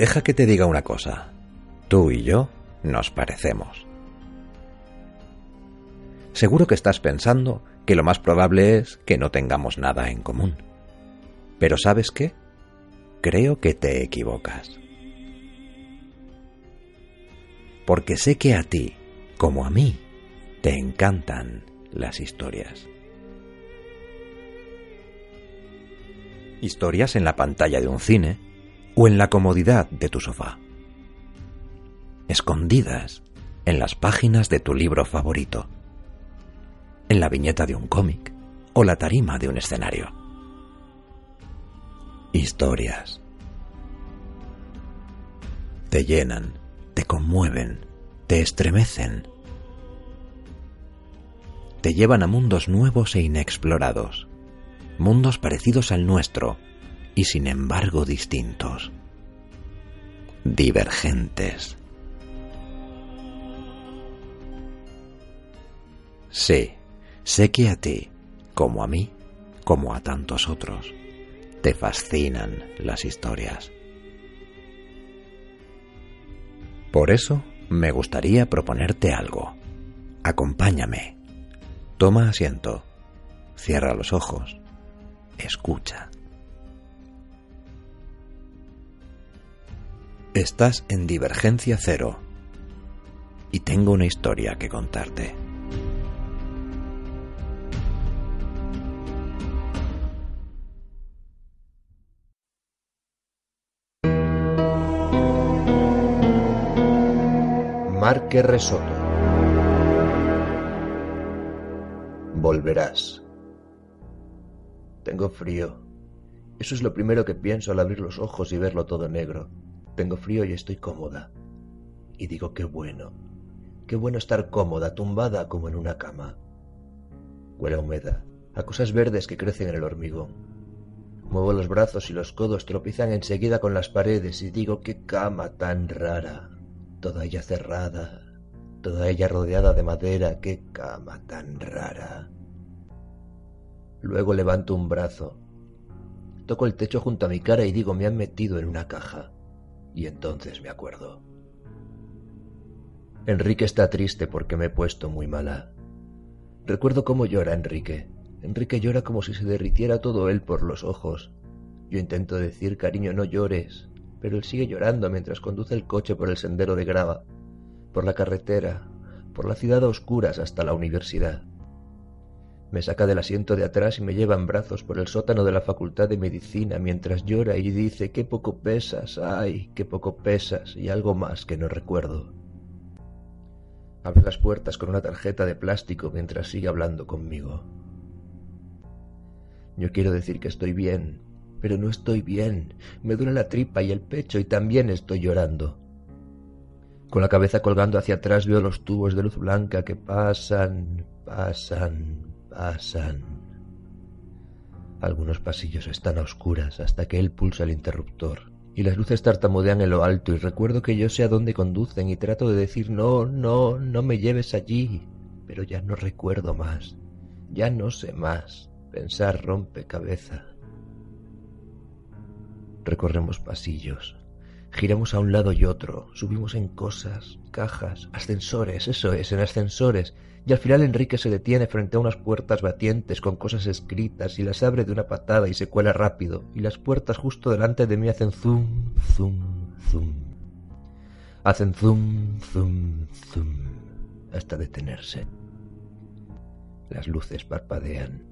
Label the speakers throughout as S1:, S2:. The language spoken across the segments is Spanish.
S1: Deja que te diga una cosa. Tú y yo nos parecemos. Seguro que estás pensando que lo más probable es que no tengamos nada en común. Pero ¿sabes qué? Creo que te equivocas. Porque sé que a ti, como a mí, te encantan las historias. Historias en la pantalla de un cine o en la comodidad de tu sofá. Escondidas en las páginas de tu libro favorito. En la viñeta de un cómic o la tarima de un escenario. Historias. Te llenan, te conmueven, te estremecen. Te llevan a mundos nuevos e inexplorados mundos parecidos al nuestro y sin embargo distintos, divergentes. Sí, sé que a ti, como a mí, como a tantos otros, te fascinan las historias. Por eso me gustaría proponerte algo. Acompáñame. Toma asiento. Cierra los ojos escucha. Estás en Divergencia Cero y tengo una historia que contarte.
S2: Marque Resoto. Volverás. Tengo frío. Eso es lo primero que pienso al abrir los ojos y verlo todo negro. Tengo frío y estoy cómoda. Y digo, qué bueno. Qué bueno estar cómoda, tumbada como en una cama. Huele a humedad, a cosas verdes que crecen en el hormigón. Muevo los brazos y los codos tropizan enseguida con las paredes y digo, qué cama tan rara. Toda ella cerrada, toda ella rodeada de madera, qué cama tan rara. Luego levanto un brazo. Toco el techo junto a mi cara y digo, me han metido en una caja. Y entonces me acuerdo. Enrique está triste porque me he puesto muy mala. Recuerdo cómo llora Enrique. Enrique llora como si se derritiera todo él por los ojos. Yo intento decir, cariño, no llores, pero él sigue llorando mientras conduce el coche por el sendero de grava, por la carretera, por la ciudad a oscuras hasta la universidad. Me saca del asiento de atrás y me lleva en brazos por el sótano de la Facultad de Medicina mientras llora y dice qué poco pesas, ay, qué poco pesas y algo más que no recuerdo. Abre las puertas con una tarjeta de plástico mientras sigue hablando conmigo. Yo quiero decir que estoy bien, pero no estoy bien. Me duele la tripa y el pecho y también estoy llorando. Con la cabeza colgando hacia atrás veo los tubos de luz blanca que pasan, pasan, pasan. Algunos pasillos están a oscuras hasta que él pulsa el interruptor y las luces tartamudean en lo alto y recuerdo que yo sé a dónde conducen y trato de decir no, no, no me lleves allí, pero ya no recuerdo más, ya no sé más. Pensar rompe cabeza. Recorremos pasillos, giramos a un lado y otro, subimos en cosas, cajas, ascensores, eso es, en ascensores, y al final Enrique se detiene frente a unas puertas batientes con cosas escritas y las abre de una patada y se cuela rápido, y las puertas justo delante de mí hacen zum, zum, zum. Hacen zum, zum, zum, hasta detenerse. Las luces parpadean.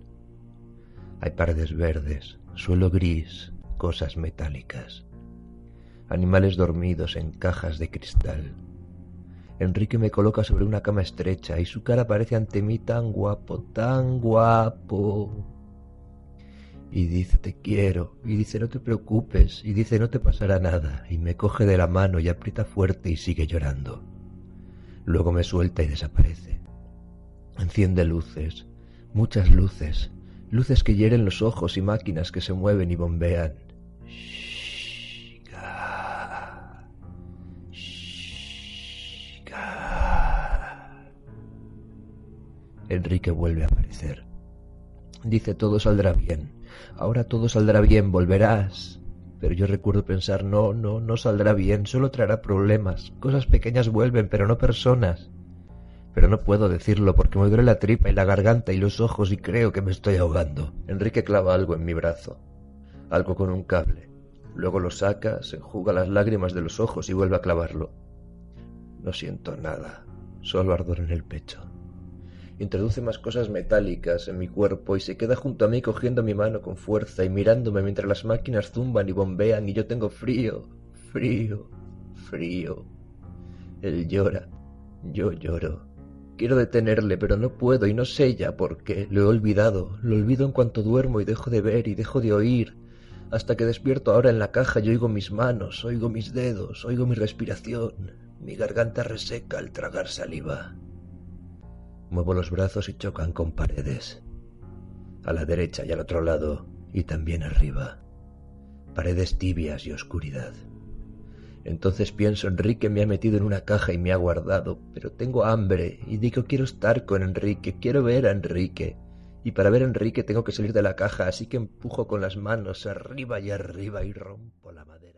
S2: Hay paredes verdes, suelo gris, cosas metálicas. Animales dormidos en cajas de cristal Enrique me coloca sobre una cama estrecha y su cara aparece ante mí tan guapo, tan guapo. Y dice, te quiero, y dice, no te preocupes, y dice, no te pasará nada, y me coge de la mano y aprieta fuerte y sigue llorando. Luego me suelta y desaparece. Enciende luces, muchas luces, luces que hieren los ojos y máquinas que se mueven y bombean. Enrique vuelve a aparecer. Dice todo saldrá bien. Ahora todo saldrá bien, volverás. Pero yo recuerdo pensar, no, no, no saldrá bien, solo traerá problemas. Cosas pequeñas vuelven, pero no personas. Pero no puedo decirlo porque me duele la tripa y la garganta y los ojos y creo que me estoy ahogando. Enrique clava algo en mi brazo, algo con un cable. Luego lo saca, se enjuga las lágrimas de los ojos y vuelve a clavarlo. No siento nada, solo ardor en el pecho. Introduce más cosas metálicas en mi cuerpo y se queda junto a mí cogiendo mi mano con fuerza y mirándome mientras las máquinas zumban y bombean y yo tengo frío, frío, frío. Él llora, yo lloro. Quiero detenerle, pero no puedo y no sé ya por qué. Lo he olvidado, lo olvido en cuanto duermo y dejo de ver y dejo de oír. Hasta que despierto ahora en la caja y oigo mis manos, oigo mis dedos, oigo mi respiración. Mi garganta reseca al tragar saliva. Muevo los brazos y chocan con paredes. A la derecha y al otro lado, y también arriba. Paredes tibias y oscuridad. Entonces pienso, Enrique me ha metido en una caja y me ha guardado, pero tengo hambre y digo quiero estar con Enrique, quiero ver a Enrique. Y para ver a Enrique tengo que salir de la caja, así que empujo con las manos arriba y arriba y rompo la madera.